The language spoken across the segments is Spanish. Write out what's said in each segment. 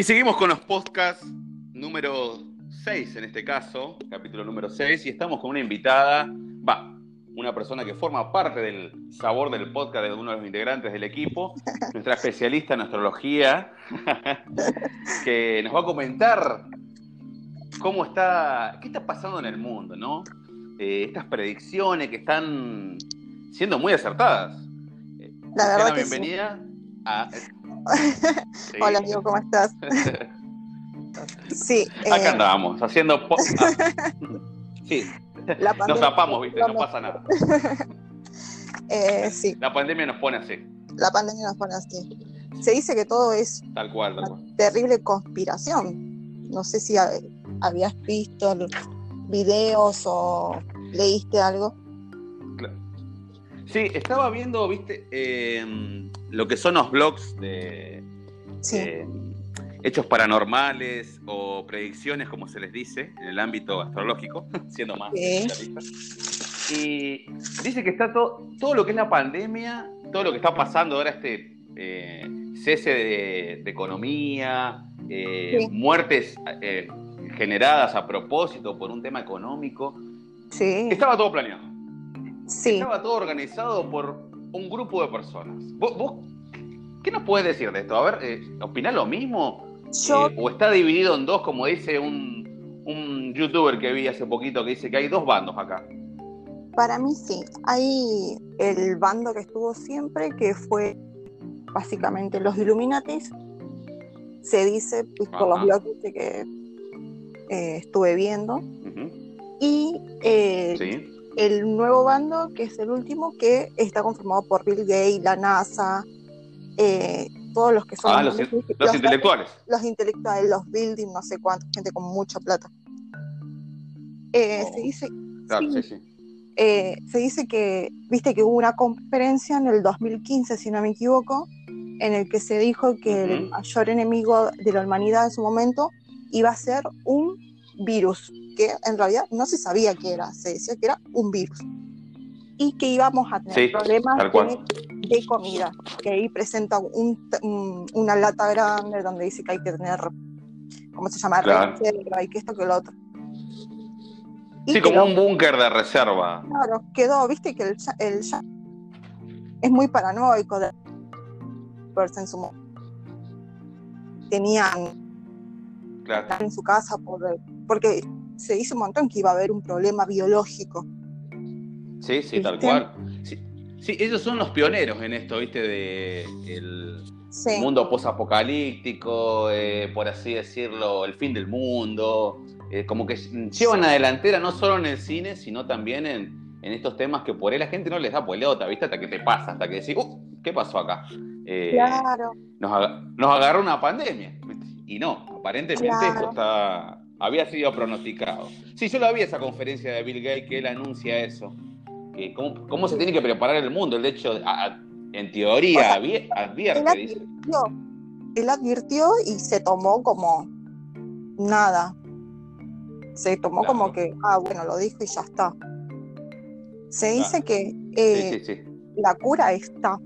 Y seguimos con los podcasts número 6 en este caso, capítulo número 6, y estamos con una invitada, va, una persona que forma parte del sabor del podcast de uno de los integrantes del equipo, nuestra especialista en astrología, que nos va a comentar cómo está, qué está pasando en el mundo, ¿no? Eh, estas predicciones que están siendo muy acertadas. La verdad la que bienvenida a... Sí. Hola, amigo, ¿cómo estás? sí. Acá eh, andábamos, haciendo... po- ah. Sí, la nos tapamos, ¿viste? No pasa nada. Eh, sí, La pandemia nos pone así, la pandemia nos pone así. Se dice que todo es tal cual, tal cual. una terrible conspiración. No sé si ha- habías visto videos o leíste algo. Sí, estaba viendo, viste, eh, lo que son los blogs de Sí, eh, hechos paranormales o predicciones, como se les dice, en el ámbito astrológico, siendo más especialista. Y dice que está todo, todo lo que es la pandemia, todo lo que está pasando ahora, este eh, cese de, de economía, eh, Sí. muertes eh, generadas a propósito por un tema económico, sí, estaba todo planeado. sí. Estaba todo organizado por un grupo de personas. ¿Vos, vos qué nos puedes decir de esto? A ver, eh, ¿opinás lo mismo? Yo, Eh, ¿O está dividido en dos, como dice un, un youtuber que vi hace poquito, que dice que hay dos bandos acá? para mí sí. Hay el bando que estuvo siempre, que fue básicamente los Illuminatis. Se dice pues, por los blogs que eh, estuve viendo. Y eh, Sí. El nuevo bando, que es el último, que está conformado por Bill Gates, la NASA, eh, todos los que son Ah, los, los intelectuales. los intelectuales, los building, no sé cuánta gente con mucha plata. Eh, Oh. Se dice, Claro, sí, sí, sí. eh, se dice que, viste que hubo una conferencia en el 2015, si no me equivoco, en el que se dijo que el mayor enemigo de la humanidad en su momento iba a ser un virus, que en realidad no se sabía qué era, se decía que era un virus. Y que íbamos a tener Sí, problemas de, de comida, que ahí presenta un- un- una lata grande donde dice que hay que tener, ¿cómo se llama? Claro. Reserva y que esto que lo otro. Y Sí, quedó- como un búnker de reserva. Claro, quedó, viste que el, el es muy paranoico de en su tenían Claro. en su casa por, porque se dice un montón que iba a haber un problema biológico. Sí, sí, tal ¿Viste? cual. Sí, sí, ellos son los pioneros en esto, ¿viste? De el Sí, mundo posapocalíptico, eh, por así decirlo, el fin del mundo. eh, como que llevan la delantera no solo en el cine, sino también en, en estos temas que por ahí la gente no les da pelota, ¿viste? Hasta que te pasa, hasta que decís, uh, ¿qué pasó acá? Eh, claro, nos, aga- nos agarró una pandemia. Y no, aparentemente Claro. esto está, había sido pronosticado. Sí, yo la vi esa conferencia de Bill Gates que él anuncia eso. Que cómo, cómo se tiene que preparar el mundo. Él, de hecho, a- a- en teoría, O sea, él advierte, dice. él advirtió y se tomó como nada. Se tomó Claro. como que, ah, bueno, lo dijo y ya está. Se dice que Sí, eh, sí, sí. la cura está,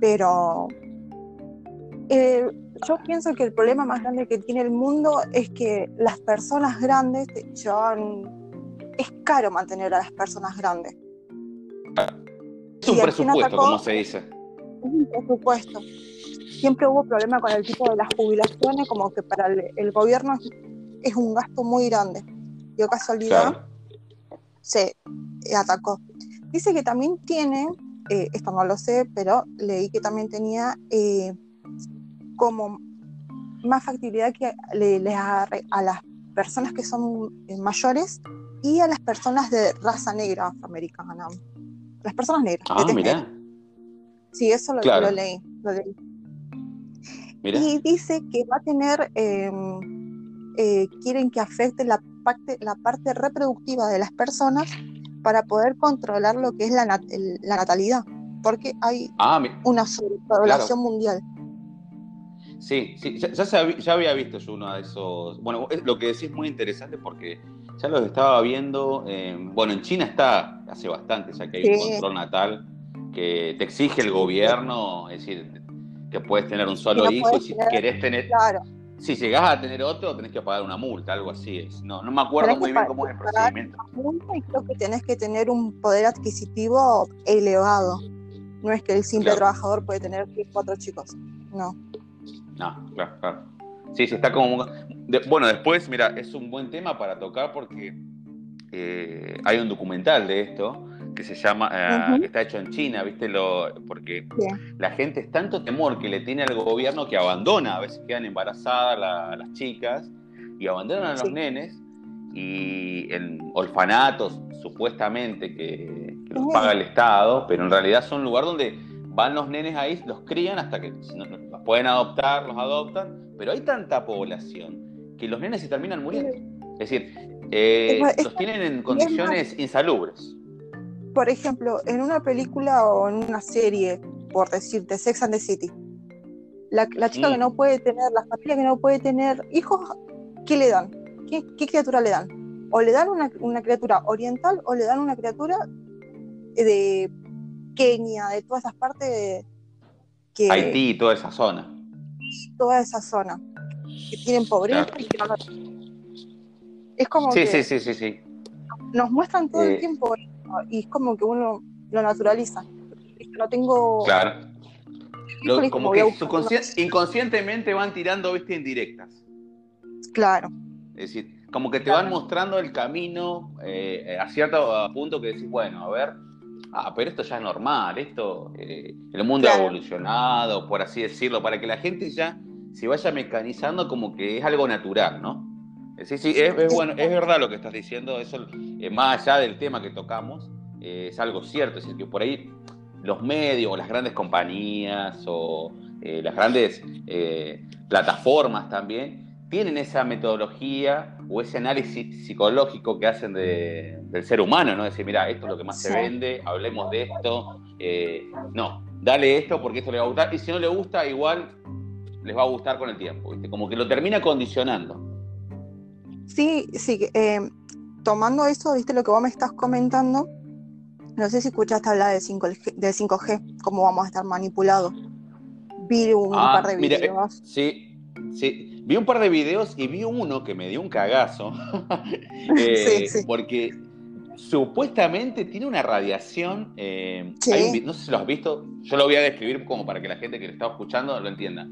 pero eh, yo pienso que el problema más grande que tiene el mundo es que las personas grandes llevan, es caro mantener a las personas grandes. Es un presupuesto, atacó- como se dice. Es un presupuesto. Siempre hubo problema con el tipo de las jubilaciones, como que para el, el gobierno es, es un gasto muy grande. Dio casualidad, Claro. se atacó. Dice que también tiene, eh, esto no lo sé, pero leí que también tenía eh, como más factibilidad que le, les agarre a las personas que son eh, mayores y a las personas de raza negra afroamericana. Las personas negras. Ah, negra. Sí, eso lo, Claro. lo leí. lo leí. mirá. Y dice que va a tener, eh, eh, quieren que afecte la parte, la parte reproductiva de las personas para poder controlar lo que es la, nat- la natalidad, porque hay Ah, una sobrepoblación mundial. Sí, sí, ya, ya, ya había visto yo uno de esos. Bueno, lo que decís es muy interesante porque ya los estaba viendo. eh, bueno, en China está hace bastante, ya que hay un control natal que te exige el gobierno, es decir, que puedes tener un solo no hijo y si tener- querés tener, Claro, si llegás a tener otro, tenés que pagar una multa, algo así es. No, no me acuerdo muy bien cómo es el procedimiento. Multa y creo que tenés que tener un poder adquisitivo elevado. No es que el simple trabajador puede tener cuatro chicos. No. No, claro, claro. Sí, sí, está como... bueno, después, mira, es un buen tema para tocar porque eh, hay un documental de esto que se llama, eh, que está hecho en China, ¿viste? Lo, porque la gente es tanto temor que le tiene al gobierno que abandona, a veces quedan embarazadas las chicas y abandonan a los nenes y en orfanatos supuestamente que, los paga el Estado, pero en realidad son un lugar donde van los nenes ahí, los crían hasta que los pueden adoptar, los adoptan, pero hay tanta población que los nenes se terminan muriendo. Es decir, eh, los tienen en condiciones insalubres por ejemplo, en una película o en una serie, por decirte, Sex and the City, la, chica que no puede tener, la familia que no puede tener hijos, ¿qué le dan? ¿Qué, criatura le dan? O le dan una, criatura oriental o le dan una criatura de Kenia, de todas esas partes que... Haití, toda esa zona. Toda esa zona. Que tienen pobreza y que no Es como sí, sí, sí, sí, sí. Nos muestran todo el eh, tiempo y es como que uno lo naturaliza. No tengo. Claro. como que inconscientemente van tirando, viste, indirectas. Claro. Es decir, como que te van mostrando el camino eh, a cierto punto que decís, bueno, a ver, ah, pero esto ya es normal, esto, eh, el mundo ha evolucionado, por así decirlo, para que la gente ya se vaya mecanizando como que es algo natural, ¿no? Sí, sí, es, bueno, es verdad lo que estás diciendo, eso eh, más allá del tema que tocamos, eh, es algo cierto, es decir, que por ahí los medios o las grandes compañías o eh, las grandes plataformas también tienen esa metodología o ese análisis psicológico que hacen del ser humano, ¿no? Decir, mira, esto es lo que más se vende, hablemos de esto, no, dale esto porque esto le va a gustar, y si no le gusta, igual les va a gustar con el tiempo, ¿viste? como que lo termina condicionando. Sí, sí, eh, tomando eso, viste lo que vos me estás comentando, no sé si escuchaste hablar de 5G, de 5G cómo vamos a estar manipulados. Vi un ah, par de videos. sí, sí, vi un par de videos y vi uno que me dio un cagazo, eh, porque supuestamente tiene una radiación, eh, no sé si lo has visto, yo lo voy a describir como para que la gente que lo está escuchando lo entienda.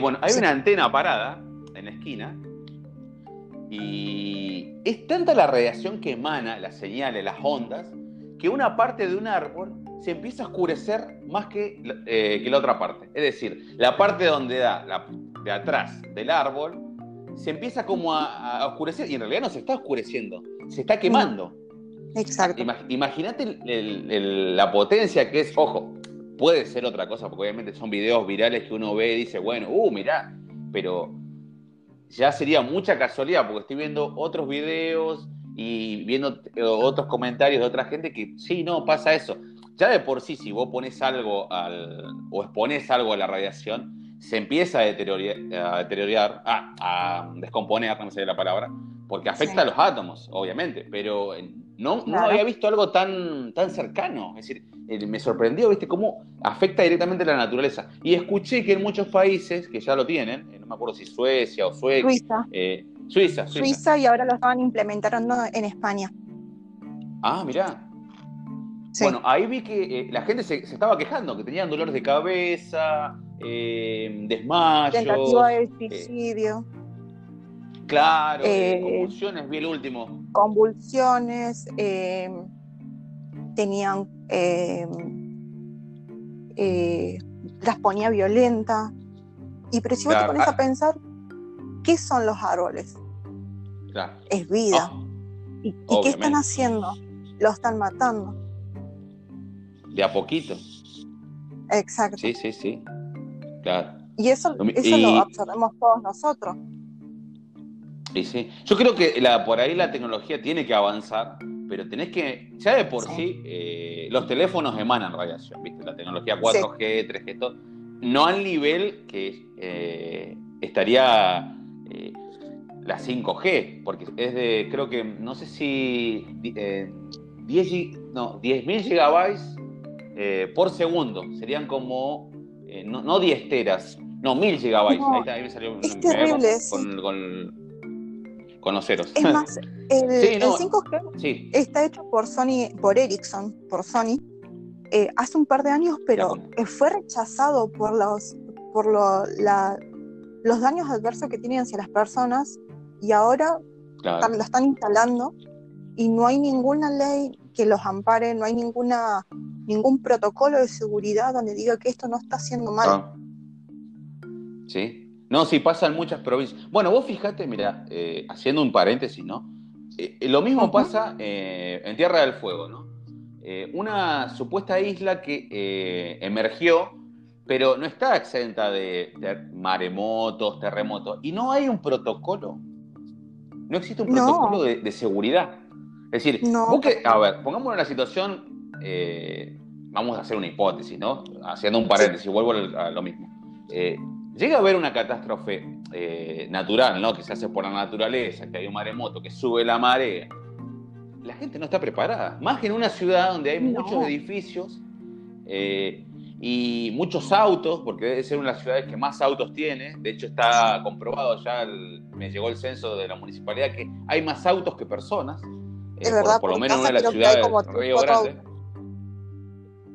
bueno, hay una antena parada en la esquina y es tanta la radiación que emana, las señales, las ondas, que una parte de un árbol se empieza a oscurecer más que, eh, que la otra parte. Es decir, la parte donde da, la, de atrás del árbol, se empieza como a, oscurecer y en realidad no se está oscureciendo, se está quemando. Exacto. Imagínate la potencia que es, ojo, puede ser otra cosa, porque obviamente son videos virales que uno ve y dice, bueno, uh, mirá, pero ya sería mucha casualidad, porque estoy viendo otros videos y viendo eh, otros comentarios de otra gente que sí, no, pasa eso. Ya de por sí, si vos pones algo al, o expones algo a la radiación, se empieza a deteriorar, a, deteriorar, ah, a descomponer, no sé la palabra, porque afecta a los átomos, obviamente, pero no, no había visto algo tan, tan cercano. Es decir, eh, me sorprendió, ¿viste? Cómo afecta directamente a la naturaleza. Y escuché que en muchos países que ya lo tienen, eh, no me acuerdo si Suecia o Suecia. Suiza. Eh, Suiza, Suiza. y ahora lo estaban implementando en España. Ah, mirá. Bueno, ahí vi que la gente se, estaba quejando, que tenían dolores de cabeza, desmayos. Tentativa de suicidio. Claro, eh, convulsiones, vi el último. Convulsiones, eh, tenían. Eh, las ponía violenta. Y pero si vos te pones a pensar, ¿qué son los árboles? Es vida. Oh, ¿Y, qué están haciendo? Lo están matando. De a poquito. Exacto. Sí, sí, sí. Claro. Y eso, eso lo absorbemos todos nosotros. Yo creo que la, por ahí la tecnología tiene que avanzar, pero tenés que, ya de por sí, eh, los teléfonos emanan radiación, ¿viste? La tecnología 4G, 3G, todo, no al nivel que eh, estaría eh, la 5G, porque es de, creo que, no sé si 10, no, 10.000 gigabytes por segundo, serían como, no, no 10 teras, No, 1000 gigabytes. No, ahí, está, ahí me salió. es me- terrible, Con, sí. con, con los ceros. Es más, el, Sí, no. el 5G sí. está hecho por Sony, por Ericsson, por Sony, eh, hace un par de años, pero eh, fue rechazado por los, por lo- la- los daños adversos que tienen hacia las personas y ahora Claro. lo están instalando y no hay ninguna ley que los ampare, no hay ninguna ningún protocolo de seguridad donde diga que esto no está haciendo mal. Ah. Sí. No, sí, pasa en muchas provincias. Bueno, vos fijate, mira, eh, haciendo un paréntesis, ¿no? Eh, eh, lo mismo pasa eh, en Tierra del Fuego, ¿no? Una supuesta isla que emergió, pero no está exenta de, de maremotos, terremotos, y no hay un protocolo. No existe un No. protocolo de, de seguridad. Es decir, No. vos que- a ver, pongámonos en la situación, eh, vamos a hacer una hipótesis, ¿no? Haciendo un paréntesis, vuelvo a lo mismo. Eh, llega a haber una catástrofe eh, natural, ¿no? Que se hace por la naturaleza, que hay un maremoto, que sube la marea. La gente no está preparada. Más que en una ciudad donde hay No. muchos edificios y muchos autos, porque debe ser una de las ciudades que más autos tiene. De hecho, está comprobado ya, el- me llegó el censo de la municipalidad, que hay más autos que personas. Eh, Es por- verdad, por, lo menos en una de las ciudades, como Río Grande.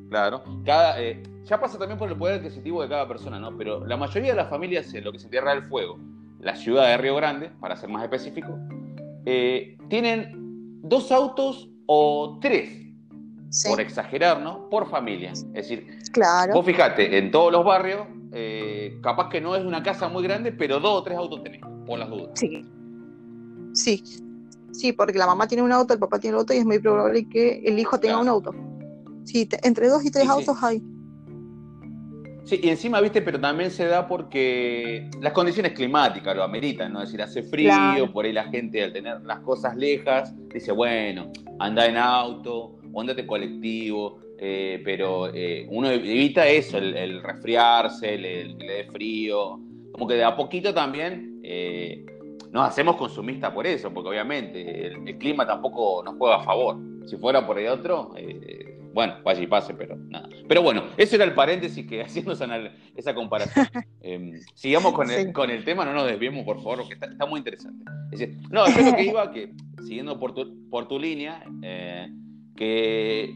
Claro. Cada, eh, ya pasa también por el poder adquisitivo de cada persona, ¿no? Pero la mayoría de las familias en lo que se Tierra del Fuego, la ciudad de Río Grande, para ser más específico, eh, tienen dos autos o tres, Sí, por exagerar, ¿no? Por familia. Es decir, claro. vos fijate, en todos los barrios, eh, capaz que no es una casa muy grande, pero dos o tres autos tenés, por las dudas. Sí. Sí. Sí, porque la mamá tiene un auto, el papá tiene un auto y es muy probable que el hijo tenga Claro. un auto. Sí, te- entre dos y tres Sí, sí. autos hay. Sí, y encima, viste, pero también se da porque las condiciones climáticas lo ameritan, ¿no? Es decir, hace frío, Claro. por ahí la gente al tener las cosas lejas dice, bueno, anda en auto o andate colectivo, eh, pero eh, uno evita eso, el, el resfriarse, el, el que le dé frío, como que de a poquito también eh, nos hacemos consumistas por eso, porque obviamente el, el clima tampoco nos juega a favor. Si fuera por el otro, eh, bueno, vaya y pase, pero nada. Pero bueno, eso era el paréntesis que haciendo esa, comparación. Eh, sigamos con el, Sí. con el tema, no nos desviemos, por favor, que está, está muy interesante. Es decir, no, yo lo que iba, que siguiendo por tu, por tu línea, eh, que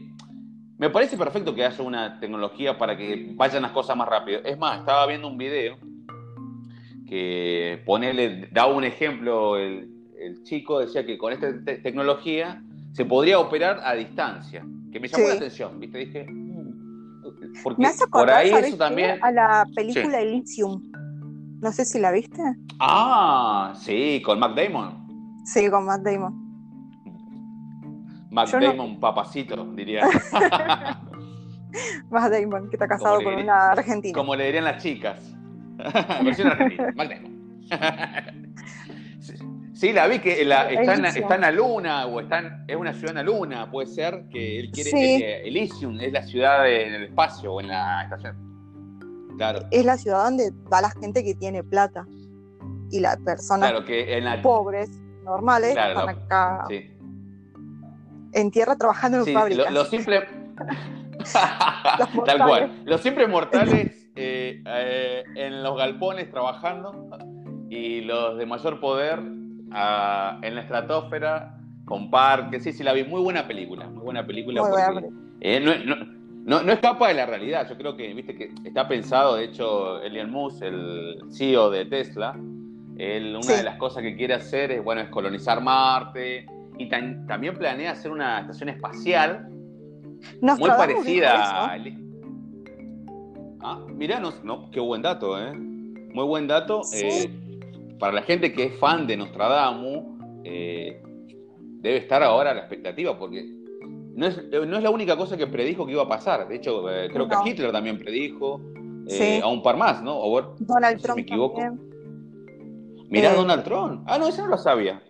me parece perfecto que haya una tecnología para que vayan las cosas más rápido. Es más, estaba viendo un video que ponele, daba un ejemplo, el, el chico decía que con esta te- tecnología se podría operar a distancia, que me llamó Sí. la atención, ¿viste? Dije, mm, porque Me hace por ahí ¿sabés eso también... a la película Elysium. No sé si la viste. Ah, sí, con Matt Damon. Sí, con Matt Damon. Matt Yo no- Damon, papacito, diría. Matt Damon, que está casado con una argentina. Como le dirían las chicas. Versión argentina. Sí, la vi que la- está, en, Elysium. está en la luna, o está en- es una ciudad en la luna, puede ser que él quiere. Sí. eh, Elysium es la ciudad de- en el espacio o en la estación. Claro, Es la ciudad donde va la gente que tiene plata. Y las personas claro, que en la. pobres, normales, Claro, están acá Sí, en tierra trabajando en sí, fábricas. lo, lo simple. Tal cual. Los simples mortales eh, eh, en los galpones trabajando y los de mayor poder ah, en la estratosfera con parques. Sí, sí, la vi. Muy buena película. Muy buena película. Muy porque, eh, no, no- no- no escapa de la realidad. Yo creo que, viste, que está pensado, de hecho, Elon Musk, el CEO de Tesla, él, una Sí. de las cosas que quiere hacer es, bueno, es colonizar Marte y tan- también planea hacer una estación espacial muy parecida a... Ah, mirá, no, no, qué buen dato, ¿eh? Muy buen dato. Sí. Eh, para la gente que es fan de Nostradamus, eh, debe estar ahora a la expectativa, porque no es, no es la única cosa que predijo que iba a pasar. De hecho, eh, creo No. que Hitler también predijo, eh, Sí. a un par más, ¿no? O Donald si Trump me equivoco. también. mirá, Eh, Donald Trump. Ah, no, eso no lo sabía.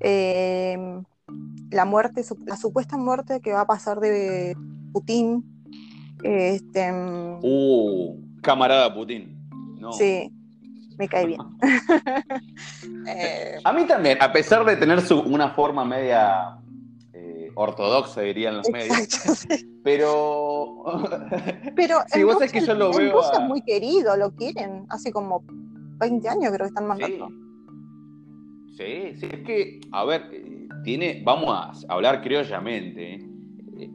Eh, la muerte, la supuesta muerte que va a pasar de Putin. Este, Uh, camarada Putin. No. Sí, me cae bien. Eh, A mí también, a pesar de tener su, una forma media eh, ortodoxa, dirían los medios, pero pero. En vos sabés que yo lo veo Rusia a- es muy querido, lo quieren. Hace como 20 años creo que están mandando. Sí, sí, es que, a ver, eh, tiene, vamos a hablar criollamente, eh,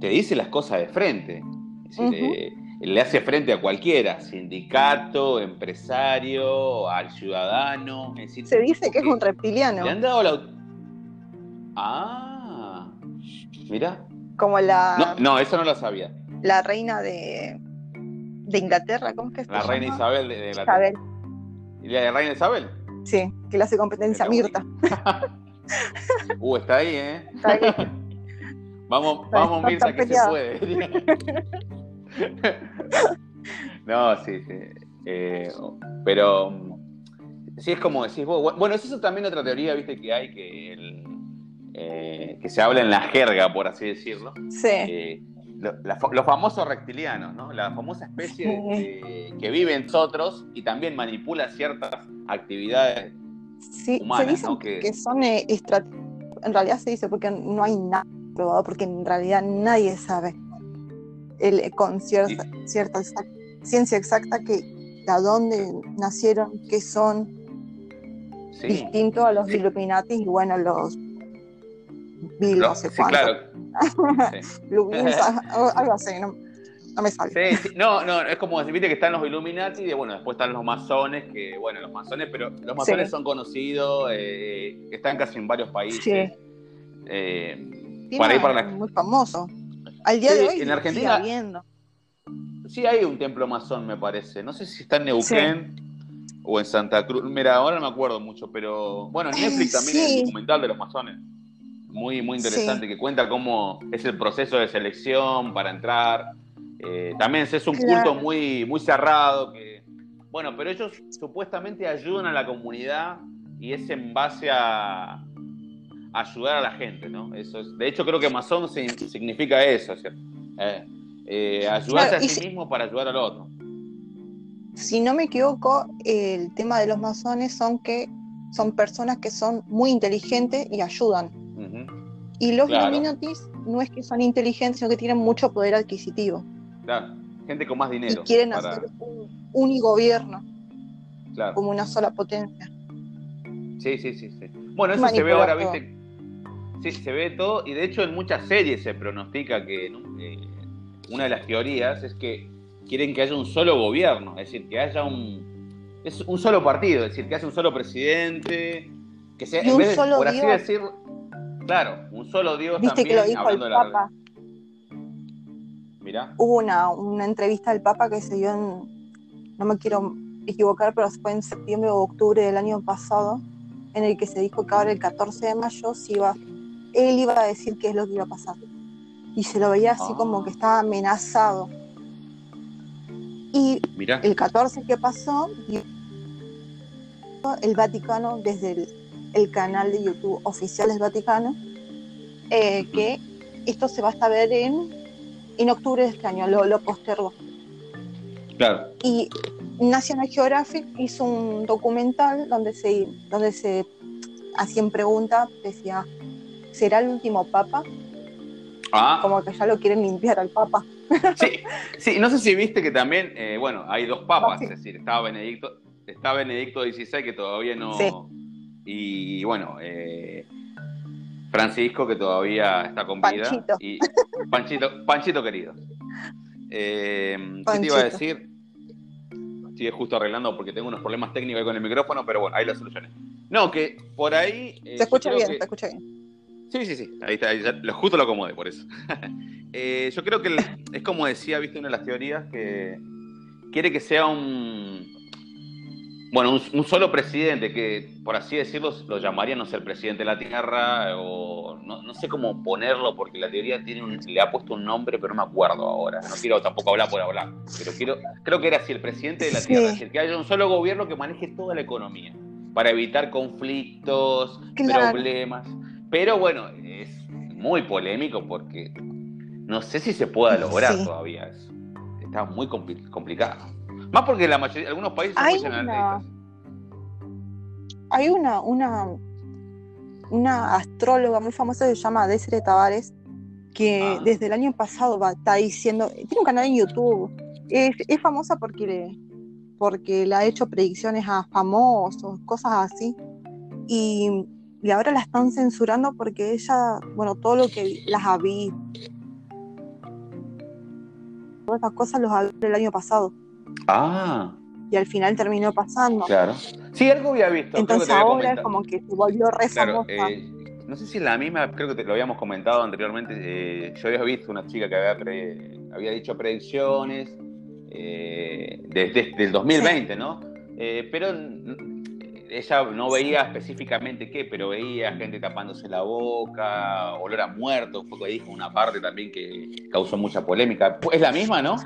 te dice las cosas de frente, es decir, eh, le hace frente a cualquiera, sindicato, empresario, al ciudadano, es decir, Se dice que es un reptiliano, Le han dado la... Ah, mira, como la, no, no, eso no lo sabía, la reina de, de Inglaterra, ¿cómo es que se la reina llama? Isabel de, de la... Isabel, ¿Y la reina Isabel? sí, que le hace competencia a Mirta. Uh, está ahí, ¿eh? Está ahí. Vamos, vamos, Mirta, que se puede. no, sí, sí. Eh, pero mm, sí es como decís vos. Bueno, es eso también otra teoría, viste, que hay que, el, eh, que se habla en la jerga, por así decirlo. Sí, Eh, lo- la los famosos reptilianos, ¿no? La famosa especie Sí. de- que vive en nosotros y también manipula ciertas actividades. sí, se humanas, dice ¿no? que... Que- son En realidad se dice porque no hay nada probado, porque en realidad nadie sabe el, con cierta, cierta exact- ciencia exacta que de dónde nacieron, qué son, Sí, distinto a los Sí. Illuminati y bueno, los Bill, no sé cuánto, claro. Bills, algo- así, no, no me sale. Sí, sí. No, no, es como decir, viste que están los Illuminati y bueno, después están los masones, que bueno, los masones, pero los masones Sí. son conocidos, eh, están casi en varios países. Sí. Eh, para ir para la- muy famoso. Al día Sí, de hoy en sigue Argentina- habiendo. sí hay un templo masón, me parece. No sé si está en Neuquén o en Santa Cruz. Mira, ahora no me acuerdo mucho, pero bueno, en Netflix también hay Sí. un documental de los masones. Muy, muy interesante, que cuenta cómo es el proceso de selección para entrar. Eh, también es un Claro. culto muy, muy cerrado. Que, bueno, pero ellos supuestamente ayudan a la comunidad y es en base a ayudar a la gente, ¿no? Eso es, de hecho, creo que masón sin- significa eso, ¿cierto? Eh, eh, ayudarse Claro, a y sí si- mismo para ayudar al otro. Si no me equivoco, el tema de los masones son que son personas que son muy inteligentes y ayudan. Y los Claro. Illuminatis no es que son inteligentes, sino que tienen mucho poder adquisitivo. Claro, gente con más Y dinero. quieren para- hacer un unigobierno, Claro. como una sola potencia. Sí, sí, sí, sí. Bueno, eso se ve ahora, viste. Sí, se ve todo. Y de hecho, en muchas series se pronostica que. Eh, una de las teorías es que quieren que haya un solo gobierno, es decir, que haya un. Es un solo partido, es decir, que haya un solo presidente, que sea, en vez de, por así decir, claro, un solo Dios Viste que también, lo dijo el hablando de la Papa. Mirá. Hubo una, una entrevista del Papa que se dio en, no me quiero equivocar, pero fue en septiembre o octubre del año pasado, en el que se dijo que ahora el 14 de mayo se iba, él iba a decir qué es lo que iba a pasar. Y se lo veía así Ah. como que estaba amenazado. Y Mirá. el 14 que pasó, el Vaticano, desde el, el canal de YouTube oficial del Vaticano, eh, que esto se va a saber en, en octubre de este año, lo, lo postergó. Claro. Y National Geographic hizo un documental donde se, donde se hacían preguntas, decía, ¿será el último papa? Ah, Como que ya lo quieren limpiar al papa. Sí, sí, no sé si viste que también, eh, bueno, hay dos papas, Ah, sí. es decir, estaba Benedicto, está Benedicto XVI que todavía no. Sí. Y bueno, eh, Francisco que todavía está con vida. Panchito. Y Panchito, Panchito querido. Eh, ¿Qué te iba a decir? Estoy justo arreglando porque tengo unos problemas técnicos ahí con el micrófono, pero bueno, ahí lo solucioné. No, que por ahí. eh, Se escucha bien, que- se escucha bien. Sí, sí, sí. Ahí está, ahí ya- lo, justo lo acomodé por eso. Eh, yo creo que es como decía, viste, una de las teorías, que quiere que sea un. Bueno, un, un solo presidente, que por así decirlo, lo llamaría, no sé, el presidente de la Tierra, o no, no sé cómo ponerlo, porque la teoría tiene un- le ha puesto un nombre, pero no me acuerdo ahora. No quiero tampoco hablar por hablar, pero quiero, creo que era así, el presidente de la Sí. Tierra, es decir, que haya un solo gobierno que maneje toda la economía, para evitar conflictos, Claro. problemas. Pero bueno, es muy polémico porque no sé si se pueda lograr Sí. todavía eso. Está muy compli- complicado. Más porque la mayoría, algunos países son Hay muy una-. Hay una, una, una astróloga muy famosa que se llama Desiree Tavares, que Ah. desde el año pasado va, está diciendo, tiene un canal en YouTube, es, es famosa porque le, porque le ha hecho predicciones a famosos, cosas así, y, y ahora la están censurando porque ella, bueno, todo lo que las había, todas estas cosas los habló el año pasado, Ah, y al final terminó pasando. claro. Sí, algo había visto. creo que Entonces te ahora es como que se volvió re Claro, eh, no sé si es la misma, creo que te lo habíamos comentado anteriormente. eh, yo había visto una chica que había, pre- había dicho predicciones eh, desde el 2020, ¿no? Eh, pero ella no veía específicamente qué, pero veía gente tapándose la boca, olor a muerto, fue que dijo una parte también que causó mucha polémica. Es la misma, ¿no?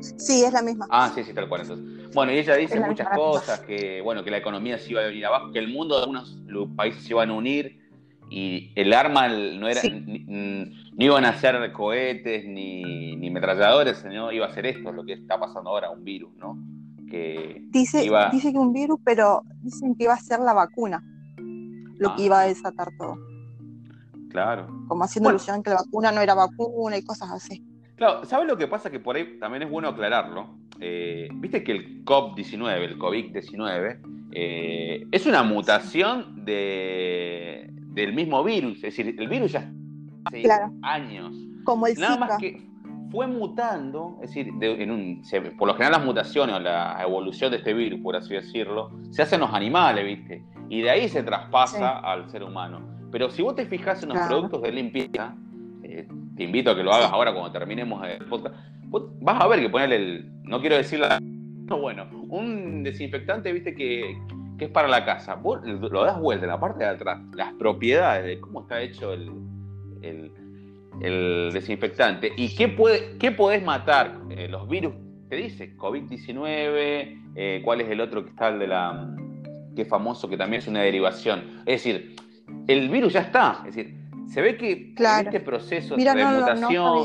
Sí, es la misma. Ah, sí, sí, tal cual. Entonces. Bueno, y ella dice muchas cosas, que bueno, que la economía se iba a venir abajo, que el mundo de algunos países se iban a unir y el arma no era, Sí. ni, iban a ser cohetes ni, ni metralladores, sino iba a ser esto, lo que está pasando ahora, un virus, ¿no? Que Dice, iba- dice que un virus, pero dicen que iba a ser la vacuna lo que Ah. iba a desatar todo. claro. Como haciendo Bueno. alusión que la vacuna no era vacuna y cosas así. Claro, ¿sabes lo que pasa? Que por ahí también es bueno aclararlo. Eh, Viste que el COVID-19, el COVID-19, eh, es una mutación de, del mismo virus. Es decir, el virus ya hace Claro. años. Como el Nada Zika. más que fue mutando, es decir, de- en un- se- por lo general las mutaciones o la evolución de este virus, por así decirlo, se hacen en los animales, ¿viste? Y de ahí se traspasa Sí. al ser humano. Pero si vos te fijas en los Claro. productos de limpieza, eh, te invito a que lo hagas ahora cuando terminemos el podcast, vos vas a ver que ponerle el, no quiero decir la, no, bueno, un desinfectante, ¿viste? Que, que es para la casa. Vos lo das vuelta en la parte de atrás, las propiedades de cómo está hecho el, el, el desinfectante. ¿Y qué, puede, qué podés matar? Eh, los virus, te dice, COVID-19, eh, ¿cuál es el otro que está el de la... que es famoso, que también es una derivación? Es decir, el virus ya está. Es decir, se ve que Claro. en este proceso Mira, de no, no, no mutación...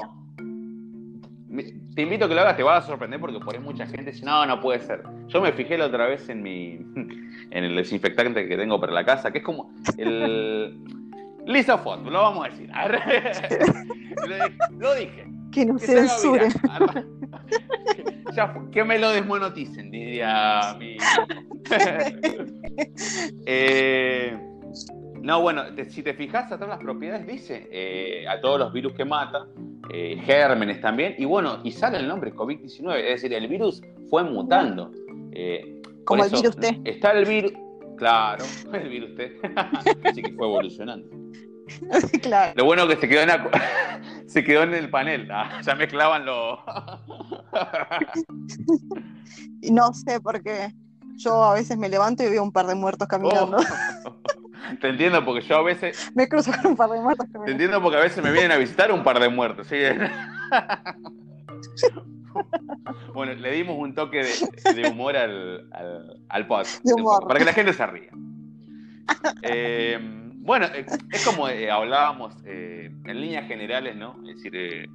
te invito a que lo hagas, te vas a sorprender porque por ahí mucha gente dice, no, no puede ser. Yo me fijé la otra vez en mi en el desinfectante que tengo para la casa, que es como el Lisofot, lo vamos a decir. lo, dije. Que no Que se censuren. que me lo desmonoticen, diría mi. Eh, no, bueno, te- si te fijas a todas las propiedades, dice eh, a todos los virus que mata, eh, gérmenes también, y bueno, y sale el nombre COVID-19, es decir, el virus fue mutando. Como el virus T. Está el virus, claro, el virus T, así que fue evolucionando. claro. Lo bueno que se quedó en, la- se quedó en el panel, ah, ya mezclaban los... Y No sé porque yo a veces me levanto y veo un par de muertos caminando. Oh. Te entiendo, porque yo a veces Me cruzo con un par de muertos Te caminando. entiendo porque a veces me vienen a visitar un par de muertos, ¿sí? bueno, le dimos un toque de, de humor al, al, al podcast. De humor. Para que la gente se ría. Eh, bueno, eh, es como eh, hablábamos eh, en líneas generales, ¿no? Es decir, eh,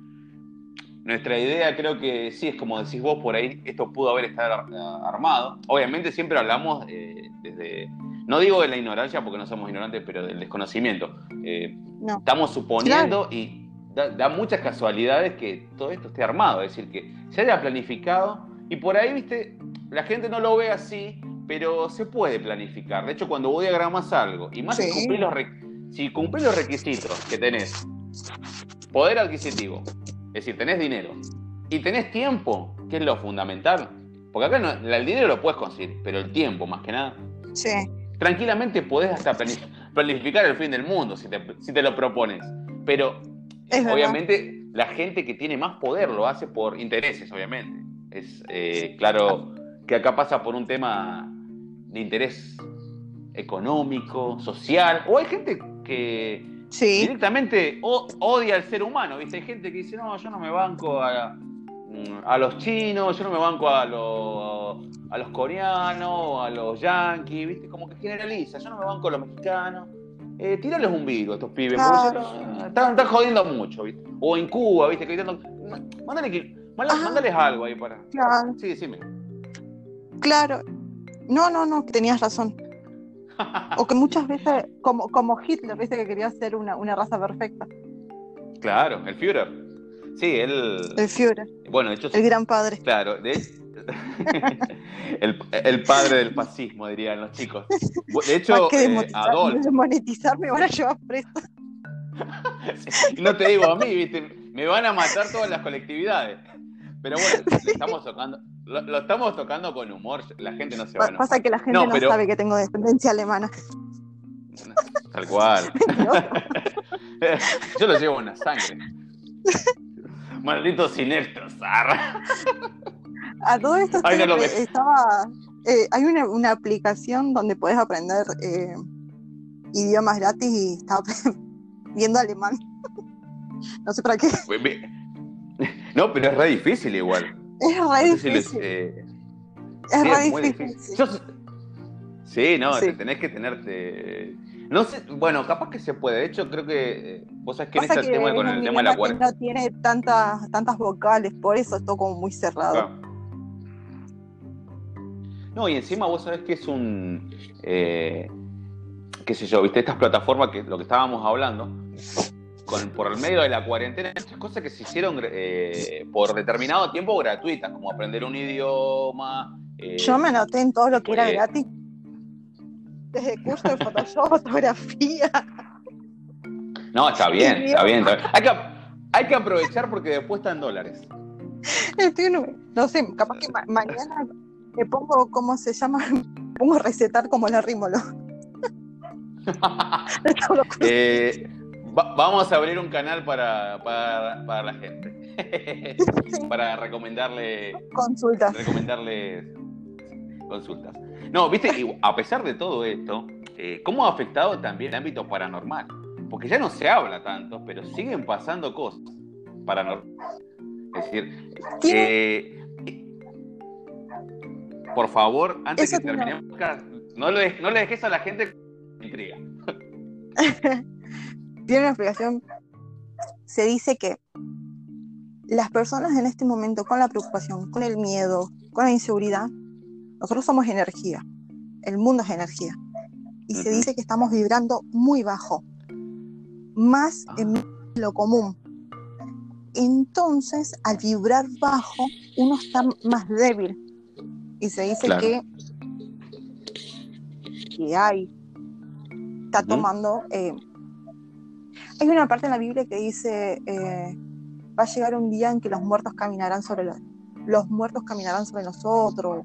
nuestra idea creo que sí, es como decís vos, por ahí esto pudo haber estado ar- armado. Obviamente siempre hablamos eh, desde, no digo de la ignorancia porque no somos ignorantes, pero del desconocimiento. Eh, No. estamos suponiendo y da, da muchas casualidades que todo esto esté armado, es decir, que se haya planificado y por ahí, viste, la gente no lo ve así, pero se puede planificar. De hecho, cuando vos diagramas algo, y más si, Sí. cumplís los si cumplís los requisitos que tenés, poder adquisitivo, es decir, tenés dinero y tenés tiempo, que es lo fundamental, porque acá no- el dinero lo puedes conseguir, pero el tiempo más que nada Sí. tranquilamente podés hasta plani- planificar el fin del mundo si te, si te lo propones. Pero Es obviamente la gente que tiene más poder lo hace por intereses, obviamente. Es eh, claro que acá pasa por un tema de interés económico, social, o hay gente que Sí. directamente odia al ser humano, ¿viste? Hay gente que dice, no, yo no me banco a, mm, a los chinos, yo no me banco a los, a los coreanos, a los yanquis, ¿viste? Como que generaliza, yo no me banco a los mexicanos. Eh, tírales un virus a estos pibes, porque no- están, están jodiendo mucho, ¿viste? O en Cuba, ¿viste? Mándale, que- manda- Ah. mándales algo ahí para... Claro. Sí, decime. Claro. No, no, no, que tenías razón. O que muchas veces, como, como Hitler, viste que quería ser una, una raza perfecta. Claro, el Führer. Sí, él. El Führer. Bueno, de hecho. El gran padre. Claro, de el, el, padre del fascismo, dirían los chicos. De hecho, eh, Adolf. monetizar me van a llevar preso. no te digo a mí, ¿viste? me van a matar todas las colectividades. Pero bueno, lo estamos tocando, lo, estamos tocando con humor, la gente no se va a Pasa que la gente no, sabe que tengo descendencia alemana. Tal cual. Yo lo llevo en la sangre. Maldito siniestro, Zarra. A todo esto estaba, eh, hay una, una, aplicación donde puedes aprender eh, idiomas gratis y estaba viendo alemán. no sé para qué. No, pero es re difícil igual. Es re difícil. Eh, es re difícil. Sí, no, tenés que tenerte. No sé, bueno, capaz que se puede. De hecho, creo que eh, vos sabés que en este tema con el tema de la cuarta. No tiene tantas, tantas vocales, por eso está como muy cerrado. No, y encima vos sabés que es un. Eh, qué sé yo, viste, estas plataformas que lo que estábamos hablando, por el medio de la cuarentena, estas cosas que se hicieron eh, por determinado tiempo gratuitas, como aprender un idioma. Eh, Yo me anoté en todo lo que era gratis. Desde curso de Photoshop, fotografía. No, está bien, está bien. Hay, que, hay que aprovechar porque después está en dólares. no, sé, capaz que mañana me pongo, ¿cómo se llama? Me pongo a recetar como la rímolo. eh, vamos a abrir un canal para, para, la gente. para recomendarle. Consultas. Recomendarle consultas. No, viste, a pesar de todo esto, eh, ¿cómo ha afectado también el ámbito paranormal? Porque ya no se habla tanto, pero siguen pasando cosas paranormales. Es decir, eh, por favor, antes que terminemos, no, lo no le dejes a la gente intriga. tiene una explicación. Se dice que las personas en este momento con la preocupación, con el miedo, con la inseguridad, nosotros somos energía. El mundo es energía. Y se dice que estamos vibrando muy bajo, más ah. en lo común. Entonces, al vibrar bajo, uno está más débil. Y se dice que, que hay, está tomando eh, hay una parte en la Biblia que dice, eh, va a llegar un día en que los muertos caminarán sobre los, los muertos caminarán sobre nosotros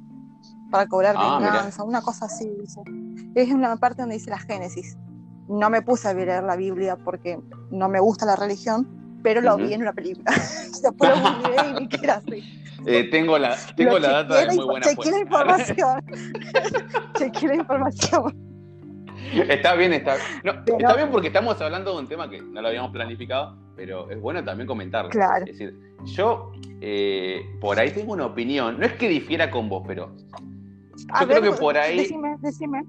para cobrar ah, venganza, una cosa así dice. Es una parte donde dice la Génesis. No me puse a leer la Biblia porque no me gusta la religión, pero lo vi en una película. Y ni que era así. Eh, tengo la, tengo la data de muy buena Chequé la información. chequé la información. Está bien, está, está bien porque estamos hablando de un tema que no lo habíamos planificado, pero es bueno también comentarlo. Claro. Es decir, yo eh, por ahí tengo una opinión, no es que difiera con vos, pero yo creo que por ahí... Decime, decime.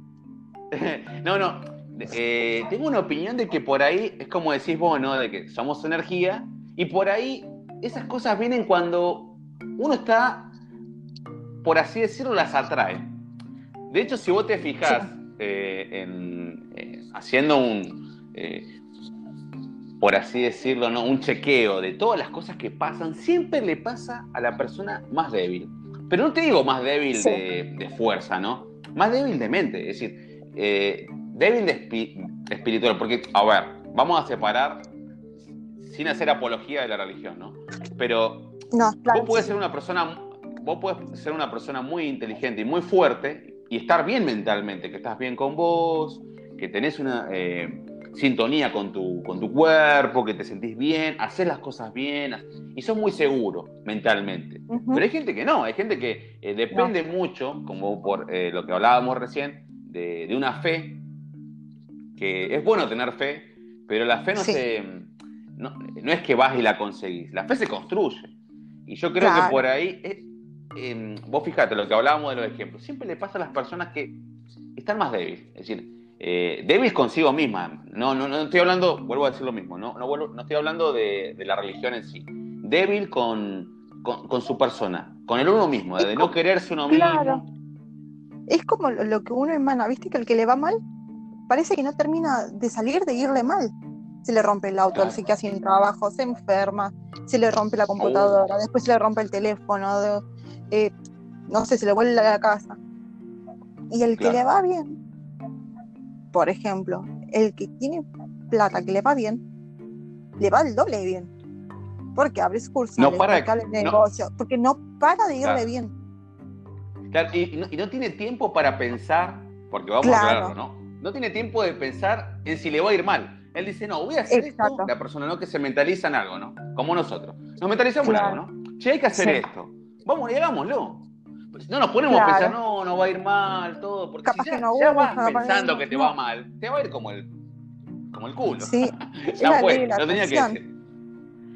no, no, eh, tengo una opinión de que por ahí es como decís vos, ¿no? De que somos energía y por ahí esas cosas vienen cuando uno está, por así decirlo, las atrae. De hecho, si vos te fijas... Eh, eh, haciendo un, eh, por así decirlo, ¿no? un chequeo de todas las cosas que pasan, siempre le pasa a la persona más débil. Pero no te digo más débil de, fuerza, ¿no? Más débil de mente, es decir, débil de espiritual, porque, a ver, vamos a separar sin hacer apología de la religión, ¿no? Pero no, vos puedes ser una persona, vos puedes ser una persona muy inteligente y muy fuerte y estar bien mentalmente, que estás bien con vos, que tenés una eh, sintonía con tu, con tu cuerpo, que te sentís bien, haces las cosas bien y sos muy seguro mentalmente. Pero hay gente que no, hay gente que eh, depende mucho, como por eh, lo que hablábamos recién, de, una fe, que es bueno tener fe, pero la fe no se... No, es que vas y la conseguís, la fe se construye. Y yo creo que por ahí vos fíjate lo que hablábamos de los ejemplos, siempre le pasa a las personas que están más débiles, es decir, eh, débiles consigo misma. No, no, no estoy hablando, vuelvo a decir lo mismo, no, no, no estoy hablando de, la religión en sí. Débil con, con, su persona, con el uno mismo, de no quererse uno claro. mismo. Es como lo que uno emana, ¿viste? Que el que le va mal parece que no termina de salir de irle mal. se le rompe el auto, Claro. se queda sin trabajo, se enferma, se le rompe la computadora, después se le rompe el teléfono, de- eh, no sé, se le vuelve la casa. Y el que le va bien, por ejemplo, el que tiene plata, que le va bien, le va el doble bien. Porque abre sucursales, No para porque abre no. negocio, porque no para de irle Claro. bien. Claro, y, y no, y no tiene tiempo para pensar, porque vamos Claro. a aclararlo, ¿no? No tiene tiempo de pensar en si le va a ir mal. Él dice, no, voy a hacer Exacto. esto. La persona, ¿no? Que se mentaliza en algo, ¿no? Como nosotros. Nos mentalizamos en algo, ¿no? Che, hay que hacer Sí. esto. Vamos y hagámoslo. Pues no nos ponemos Claro. a pensar, no, no va a ir mal, todo. Porque Capaz si ya, no ya vas pensando que te va mal, te va a ir como el, como el culo. Sí, ya fue, no tenía que decir.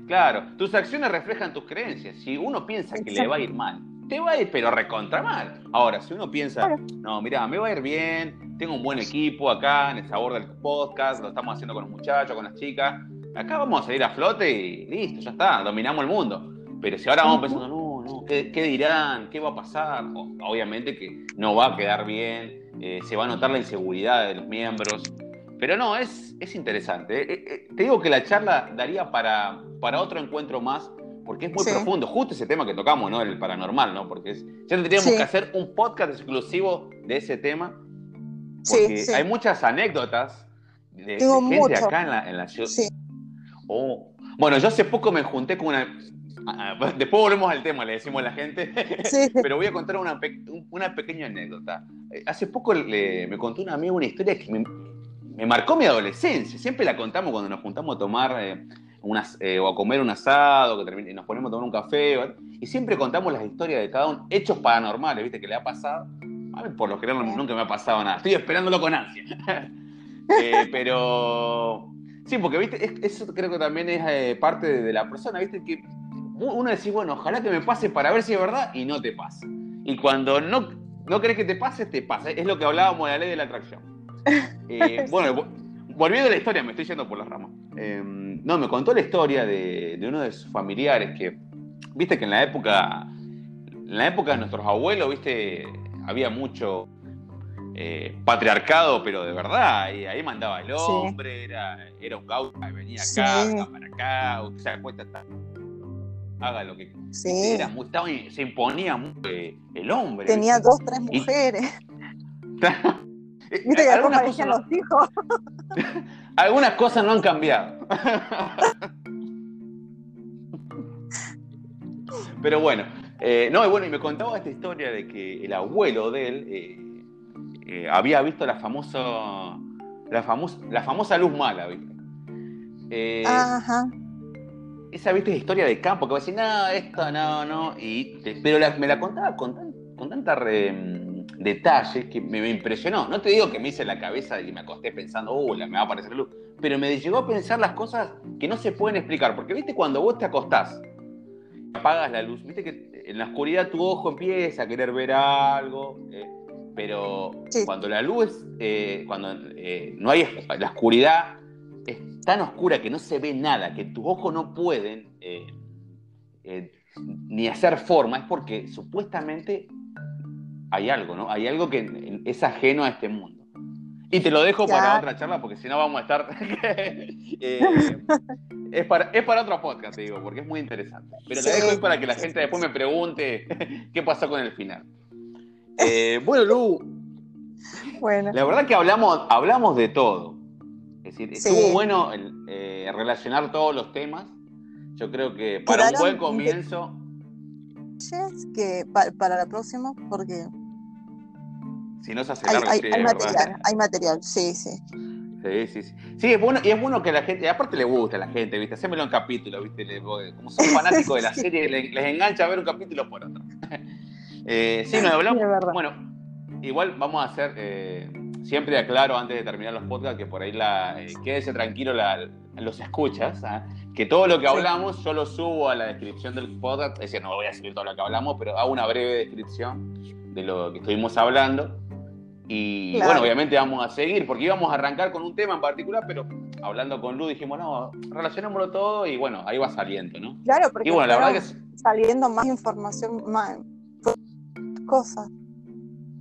Claro, tus acciones reflejan tus creencias. Si uno piensa que le va a ir mal, te va a ir, pero recontra mal. Ahora, si uno piensa, Claro. no, mira, me va a ir bien, tengo un buen equipo acá en el sabor del podcast, lo estamos haciendo con los muchachos, con las chicas, acá vamos a salir a flote y listo, ya está, dominamos el mundo. Pero si ahora vamos pensando, no, no, ¿qué, qué dirán? ¿Qué va a pasar? Obviamente que no va a quedar bien, eh, se va a notar la inseguridad de los miembros. Pero no, es, es interesante. Eh, eh, te digo que la charla daría para, para otro encuentro más, porque es muy Sí. profundo. Justo ese tema que tocamos, ¿no? El paranormal, ¿no? Porque es- ya tendríamos Sí. que hacer un podcast exclusivo de ese tema, porque sí. hay muchas anécdotas de, gente mucho. acá en la, en la ciudad. Sí. Oh. Bueno, yo hace poco me junté con una... ah, ah, Después volvemos al tema, le decimos a la gente. Sí. Pero voy a contar una, pe- una pequeña anécdota. Eh, Hace poco le- me contó un amigo una historia que me, me marcó mi adolescencia. Siempre la contamos cuando nos juntamos a tomar eh, unas, eh, o a comer un asado, que nos ponemos a tomar un café. Y siempre contamos las historias de cada uno, hechos paranormales, ¿viste? Que le ha pasado. A mí, por lo general, nunca me ha pasado nada. Estoy esperándolo con ansia. Eh, pero. Sí, porque, ¿viste? Es- eso creo que también es eh, parte de la persona, ¿viste? Que uno decís, bueno, ojalá que me pase para ver si es verdad y no te pasa. Y cuando no, no crees que te pase, te pasa. Es lo que hablábamos de la ley de la atracción. Eh, bueno, vo- volviendo a la historia, me estoy yendo por las ramas. Eh, no, me contó la historia de, de uno de sus familiares que, viste que en la época, en la época de nuestros abuelos, viste, había mucho eh, patriarcado, pero de verdad, y ahí mandaba el hombre, era, era un gaucho, venía acá, Sí. acá para acá, usted se acuesta, está- haga lo que Sí. era muy- estaba- se imponía mucho eh, el hombre. Tenía dos, tres mujeres. Eh, Viste que algunas, cosas los no, hijos. algunas cosas no han cambiado. Pero bueno, eh, no, y bueno, y me contaba esta historia de que el abuelo de él eh, eh, había visto la famosa, la famosa, la famosa luz mala, ¿viste? Ajá. Esa viste historia de campo que va a decir, no, esto no, no, y, pero la- me la contaba con, tan- con tanta re- mm, detalle que me, me impresionó. No te digo que me hice la cabeza y me acosté pensando, uh, la- me va a aparecer luz, pero me llegó a pensar las cosas que no se pueden explicar, porque viste cuando vos te acostás, apagas la luz, viste que en la oscuridad tu ojo empieza a querer ver algo, eh, pero Sí. cuando la luz, eh, cuando eh, no hay la oscuridad es tan oscura que no se ve nada, que tus ojos no pueden eh, eh, ni hacer forma, es porque supuestamente hay algo, ¿no? Hay algo que es ajeno a este mundo. Y te lo dejo para otra charla porque si no vamos a estar... Eh, es, para, es para otro podcast, te digo, porque es muy interesante. Pero Sí. la dejo para que la gente después me pregunte qué pasó con el final. Bueno, Lu, Bueno. la verdad que hablamos, hablamos de todo. Es decir, Sí. estuvo bueno el, eh, relacionar todos los temas. Yo creo que para un buen comienzo, que pa- para la próxima, porque si no se hace hay, largo, hay- hay material, hay material, sí, sí. Sí, sí, sí. Sí, es bueno, y es bueno que la gente, aparte le gusta a la gente, ¿viste? Hacémelo en capítulos, ¿viste? Como son fanáticos de la serie, le- les, engancha ver un capítulo por otro. Eh, sí, nos hablamos. Sí. Bueno, igual vamos a hacer, eh, siempre aclaro antes de terminar los podcasts, que por ahí la, eh, quédese tranquilo la- los escuchas, ¿ah? que todo lo que hablamos yo lo subo a la descripción del podcast, es decir, no voy a escribir todo lo que hablamos, pero hago una breve descripción de lo que estuvimos hablando. Y Claro. bueno, obviamente vamos a seguir, porque íbamos a arrancar con un tema en particular, pero hablando con Lu dijimos, no, relacionémoslo todo y bueno, ahí va saliendo, ¿no? Claro, porque Y bueno, la verdad que saliendo más información, más cosas.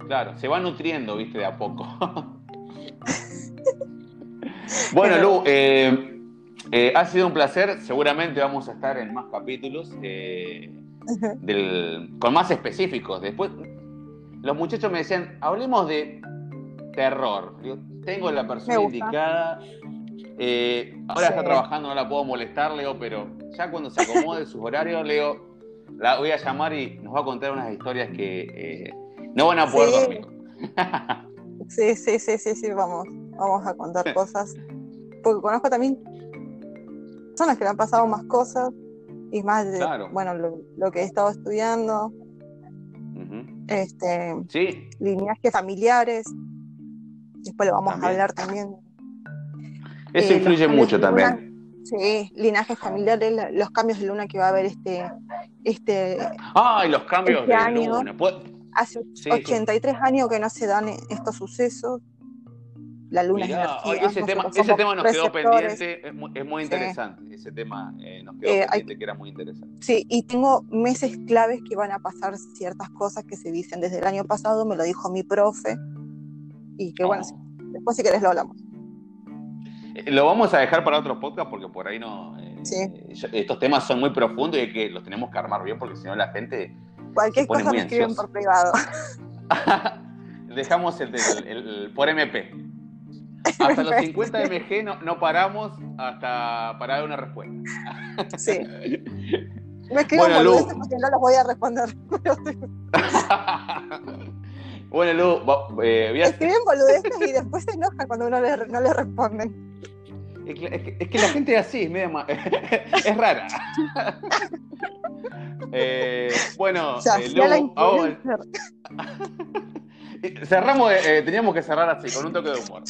Claro, se va nutriendo, viste, de a poco. bueno, Lu, eh, Eh, ha sido un placer. Seguramente vamos a estar en más capítulos eh, del- con más específicos. Después, los muchachos me decían, hablemos de terror. Tengo la persona indicada. Eh, ahora Sí. está trabajando, no la puedo molestar, Leo, pero ya cuando se acomode sus horarios, Leo, la voy a llamar y nos va a contar unas historias que eh, no van a poder Sí. dormir. Sí, sí, sí, sí, sí, vamos, vamos a contar cosas. Porque conozco también personas que le han pasado más cosas y más de, Claro. bueno, lo, lo que he estado estudiando, este, Sí, linajes familiares. Después lo vamos También. a hablar también. eso Eh, influye mucho también. Sí, linajes familiares, los cambios de luna que va a haber este, este, Ay, los cambios Este de año- luna. Hace Sí, 83 años que no se dan estos sucesos. La luna Mirá, es energía. ese, tema, ese somos tema nos quedó pendiente, es muy, es muy Sí. interesante. Ese tema eh, nos quedó Eh, hay- pendiente, que era muy interesante. Sí, y tengo meses claves que van a pasar ciertas cosas que se dicen desde el año pasado, me lo dijo mi profe, y que bueno, Oh. después si querés lo hablamos. Eh, Lo vamos a dejar para otros podcasts porque por ahí no. eh, Sí. estos temas son muy profundos y hay que los tenemos que armar bien porque si no la gente. Cualquier cosa me escriben por privado. Dejamos el, el- el- el- por MP. Hasta los 50 MG no, no paramos hasta para dar una respuesta. Sí. Me escriben Bueno, Lu. boludeces porque no los voy a responder. Bueno, Lu, eh, voy a- escriben boludeces y después se enojan cuando uno le- no les responden. Es que, es que- la gente es así, es, media ma- es rara. Eh, bueno, eh, hacía la Lu, hago el- influencer. cerramos, eh, teníamos que cerrar así, con un toque de humor.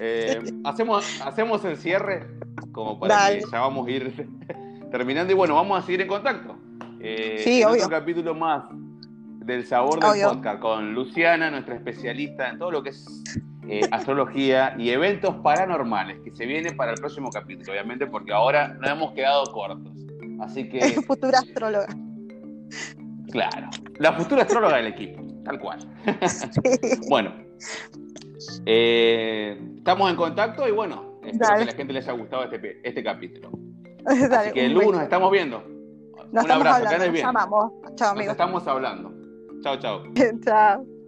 Eh, hacemos, hacemos el cierre como para Dale. que ya vamos a ir terminando y bueno, vamos a seguir en contacto. Eh, Sí, en obvio. otro capítulo más del sabor del Obvio. podcast con Luciana, nuestra especialista en todo lo que es eh, astrología y eventos paranormales que se viene para el próximo capítulo, obviamente, porque ahora nos hemos quedado cortos. Así que, futura astróloga. claro, la futura astróloga del equipo, tal cual. Bueno, eh, estamos en contacto y bueno, espero Dale. que a la gente les haya gustado este, este capítulo. Dale, Así que un Lu, beso. nos estamos viendo. Nos un estamos abrazo, que hablando, andes nos bien. llamamos. Chao, Nos amigos. estamos hablando. Chao, chao. Chao.